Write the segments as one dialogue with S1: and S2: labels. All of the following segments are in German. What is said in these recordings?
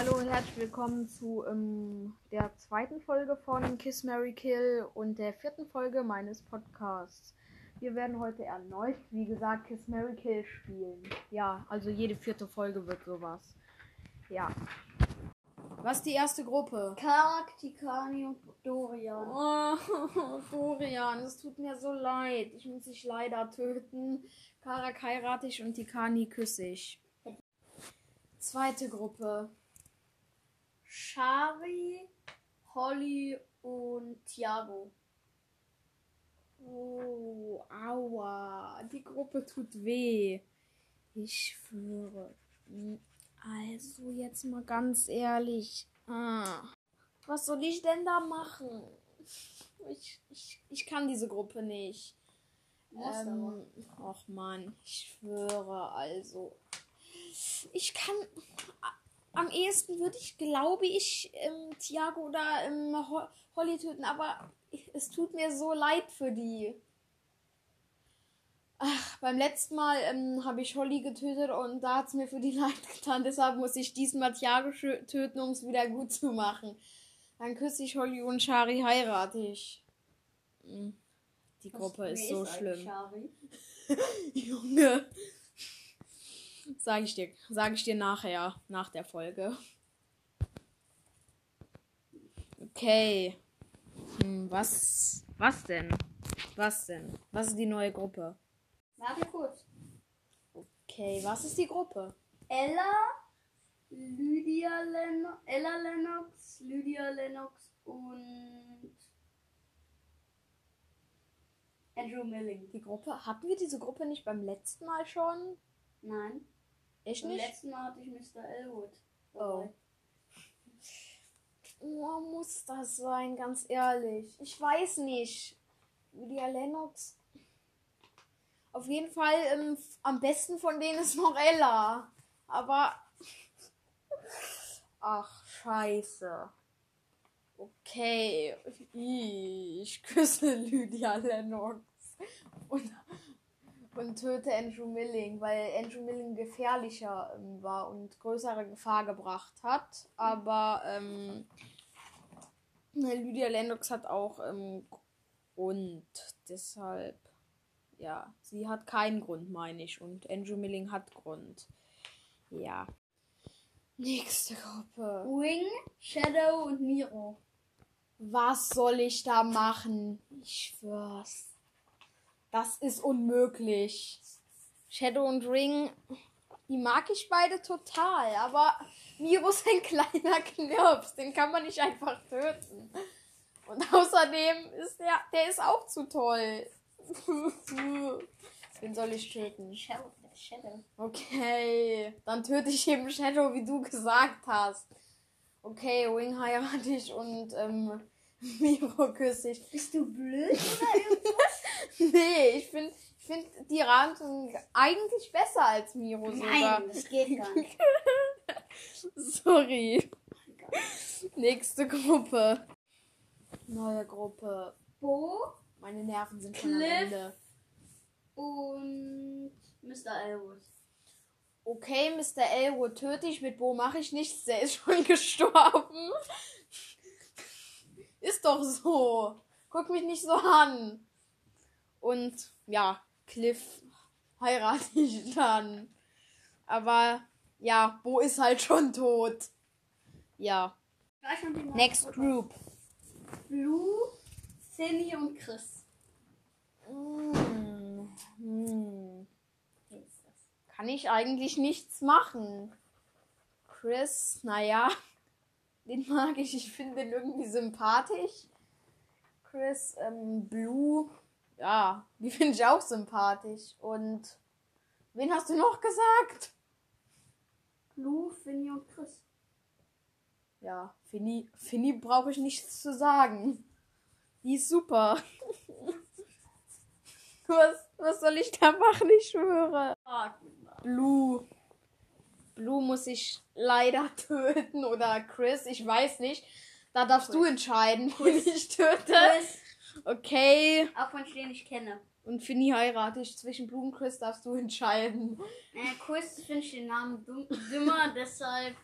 S1: Hallo und herzlich willkommen zu ähm, der zweiten Folge von Kiss Mary Kill und der vierten Folge meines Podcasts. Wir werden heute erneut, wie gesagt, Kiss Mary Kill spielen. Ja, also jede vierte Folge wird sowas. Ja. Was ist die erste Gruppe?
S2: Karak, Tikani und Dorian.
S1: Oh, Dorian, es tut mir so leid. Ich muss dich leider töten. Karak heirate ich und Tikani küsse ich. Zweite Gruppe.
S2: Shari, Holly und Thiago.
S1: Oh, aua. Die Gruppe tut weh. Ich schwöre. Also, jetzt mal ganz ehrlich. Ah, was soll ich denn da machen? Ich, ich, ich kann diese Gruppe nicht. Ähm, ach man, ich schwöre, also. Ich kann. Am ehesten würde ich, glaube ich, ähm, Thiago oder ähm, Ho Holly töten, aber es tut mir so leid für die. Ach, beim letzten Mal ähm, habe ich Holly getötet und da hat es mir für die leid getan. Deshalb muss ich diesmal Thiago schö- töten, um es wieder gut zu machen. Dann küsse ich Holly und Shari heirate ich. Hm, Die Gruppe ist so schlimm.
S2: Shari?
S1: Junge. Sag ich dir, sag ich dir nachher, nach der Folge. Okay. Hm, was, was denn? Was denn? Was ist die neue Gruppe?
S2: Warte kurz.
S1: Okay, was ist die Gruppe?
S2: Ella, Lydia Lennox, Ella Lennox, Lydia Lennox und Andrew Milling.
S1: Die Gruppe? Hatten wir diese Gruppe nicht beim letzten Mal schon?
S2: Nein.
S1: Echt
S2: Beim
S1: nicht?
S2: letzten Mal hatte ich Mr. Elwood.
S1: Oh.
S2: dabei.
S1: Oh, muss das sein, ganz ehrlich. Ich weiß nicht. Lydia Lennox. Auf jeden Fall ähm, am besten von denen ist noch Ella. Aber. Ach, scheiße. Okay. Ich küsse Lydia Lennox. Und, und töte Andrew Milling, weil Andrew Milling gefährlicher ähm, war und größere Gefahr gebracht hat. Aber ähm, Lydia Lennox hat auch ähm, Grund. Deshalb, ja, sie hat keinen Grund, meine ich. Und Andrew Milling hat Grund. Ja. Nächste Gruppe.
S2: Wing, Shadow und Miro.
S1: Was soll ich da machen? Ich schwör's. Das ist unmöglich. Shadow und Ring, die mag ich beide total, aber Miro ist ein kleiner Knirps, den kann man nicht einfach töten. Und außerdem ist der, der ist auch zu toll. Den soll ich töten.
S2: Shadow, Shadow.
S1: Okay, dann töte ich eben Shadow, wie du gesagt hast. Okay, Wing heirate ich und ähm, Miro küsse ich.
S2: Bist du blöd oder irgendwas?
S1: Nee, ich finde ich find die Rantung eigentlich besser als Miro sogar.
S2: Nein, das geht gar nicht.
S1: Sorry. Nächste Gruppe. Neue Gruppe.
S2: Bo
S1: Meine Nerven sind schon am
S2: Cliff.
S1: Ende.
S2: und Mr. Elwood.
S1: Okay, Mr. Elwood töte ich, mit Bo mache ich nichts, der ist schon gestorben. Ist doch so. Guck mich nicht so an. Und ja, Cliff heirate ich dann. Aber ja, Bo ist halt schon tot. Ja. Next. Group.
S2: Blue, Cindy und Chris.
S1: Mm, mm. Kann ich eigentlich nichts machen. Chris, naja, den mag ich. Ich finde den irgendwie sympathisch. Chris, ähm, Blue, ja, die finde ich auch sympathisch. Und wen hast du noch gesagt?
S2: Blue, Finny und Chris.
S1: Ja, Finny, Finny brauche ich nichts zu sagen. Die ist super. was, was soll ich da machen? Ich schwöre. Blue. Blue muss ich leider töten oder Chris, ich weiß nicht. Da darfst du entscheiden, wen ich töte.
S2: Chris,
S1: Okay.
S2: auch wenn ich den nicht kenne.
S1: Und Finny heirate ich. Zwischen Blue und Chris darfst du entscheiden.
S2: Äh, Chris finde ich den Namen dumm, dümmer, deshalb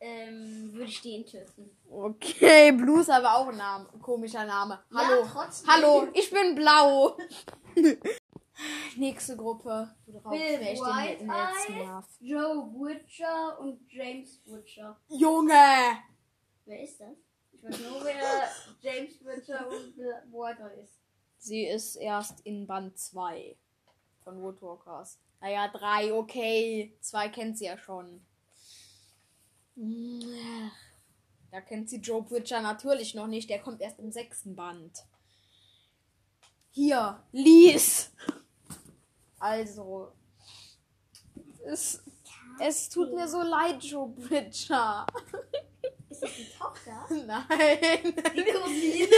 S2: ähm, würde ich den töten.
S1: Okay, Blue ist aber auch ein Name, komischer Name. Hallo.
S2: Ja, trotzdem.
S1: Hallo, ich bin blau. Nächste Gruppe. Du drauf,
S2: Bill
S1: ich den
S2: White
S1: nerv.
S2: Joe Butcher und James Butcher.
S1: Junge!
S2: Wer ist das? Ich weiß nur, wer
S1: Sie ist erst in Band 2 von Woodwalkers. Naja, 3, okay. 2 kennt sie ja schon. Da kennt sie Joe Bridger natürlich noch nicht. Der kommt erst im sechsten Band. Hier, Lies. Also, es, es tut mir so leid, Joe Bridger.
S2: Ist das die Tochter?
S1: Nein.
S2: Die Cousine?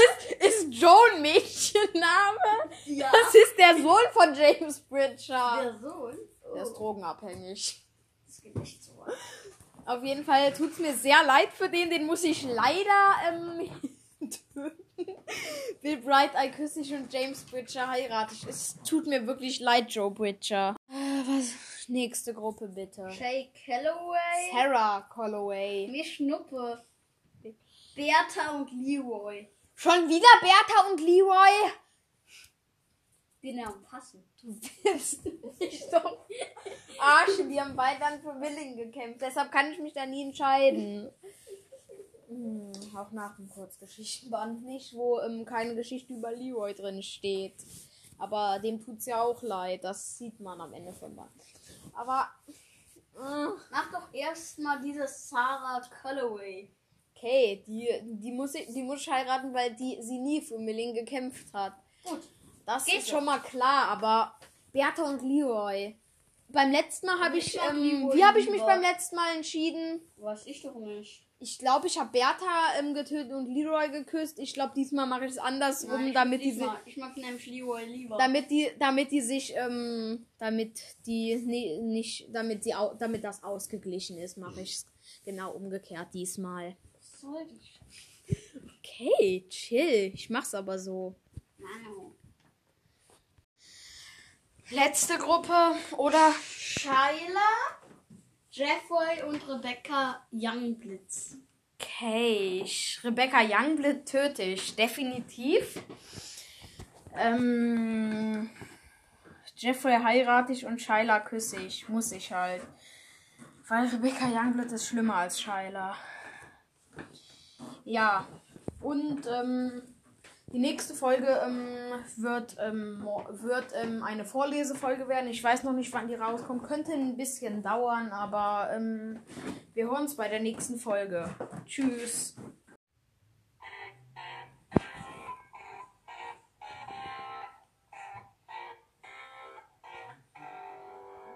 S1: Ist Joe ein Mädchenname?
S2: Ja.
S1: Das ist der Sohn von James Bridger.
S2: Der Sohn? Oh,
S1: Der ist drogenabhängig.
S2: das geht nicht so weit.
S1: Auf jeden Fall tut es mir sehr leid für den. Den muss ich leider ähm, töten. Bill Bright, I küsse ich und James Bridger heirate ich. Es tut mir wirklich leid, Joe Bridger. Äh, was? Nächste Gruppe bitte.
S2: Shay Calloway.
S1: Sarah Calloway.
S2: Mir Schnuppe. Bertha und Leroy.
S1: Schon wieder Bertha und Leroy?
S2: Die Namen passen.
S1: Du willst nicht doch Arsch, die haben beide dann für Willing gekämpft. Deshalb kann ich mich da nie entscheiden. Hm, auch nach dem Kurzgeschichtenband nicht, wo ähm, keine Geschichte über Leroy drin steht. Aber dem tut's ja auch leid. Das sieht man am Ende vom Band. Aber äh,
S2: Mach doch erstmal diese Sarah Calloway.
S1: Okay, die, die, muss ich, die muss ich heiraten, weil die, sie nie für Milling gekämpft hat.
S2: Gut.
S1: Das
S2: Geht
S1: ist schon mal klar, aber Bertha und Leroy. Beim letzten Mal habe
S2: Ich
S1: ich, ähm, wie habe ich mich beim letzten Mal entschieden?
S2: Weiß ich doch nicht.
S1: Ich glaube, ich habe Bertha ähm, getötet und Leroy geküsst. Ich glaube, diesmal mache ich es andersrum,
S2: Nein, ich
S1: damit die, si-
S2: diesmal- Ich mag nämlich Leroy lieber.
S1: damit die, damit die sich, ähm, damit die nee, nicht, damit au, damit das ausgeglichen ist, mache ich es genau umgekehrt diesmal.
S2: Was soll Sch-
S1: Okay, chill. Ich mach's aber so.
S2: Manu.
S1: Letzte Gruppe oder
S2: Shyla, Jeffrey und Rebecca Youngblitz.
S1: Okay, Rebecca Youngblood töte ich definitiv. Ähm, Jeffrey heirate ich und Shyla küsse ich. Muss ich halt. Weil Rebecca Youngblood ist schlimmer als Shyla. Ja, und ähm, die nächste Folge ähm, wird, ähm, wird ähm, eine Vorlesefolge werden. Ich weiß noch nicht, wann die rauskommt. Könnte ein bisschen dauern, aber ähm, wir hören uns bei der nächsten Folge. Tschüss.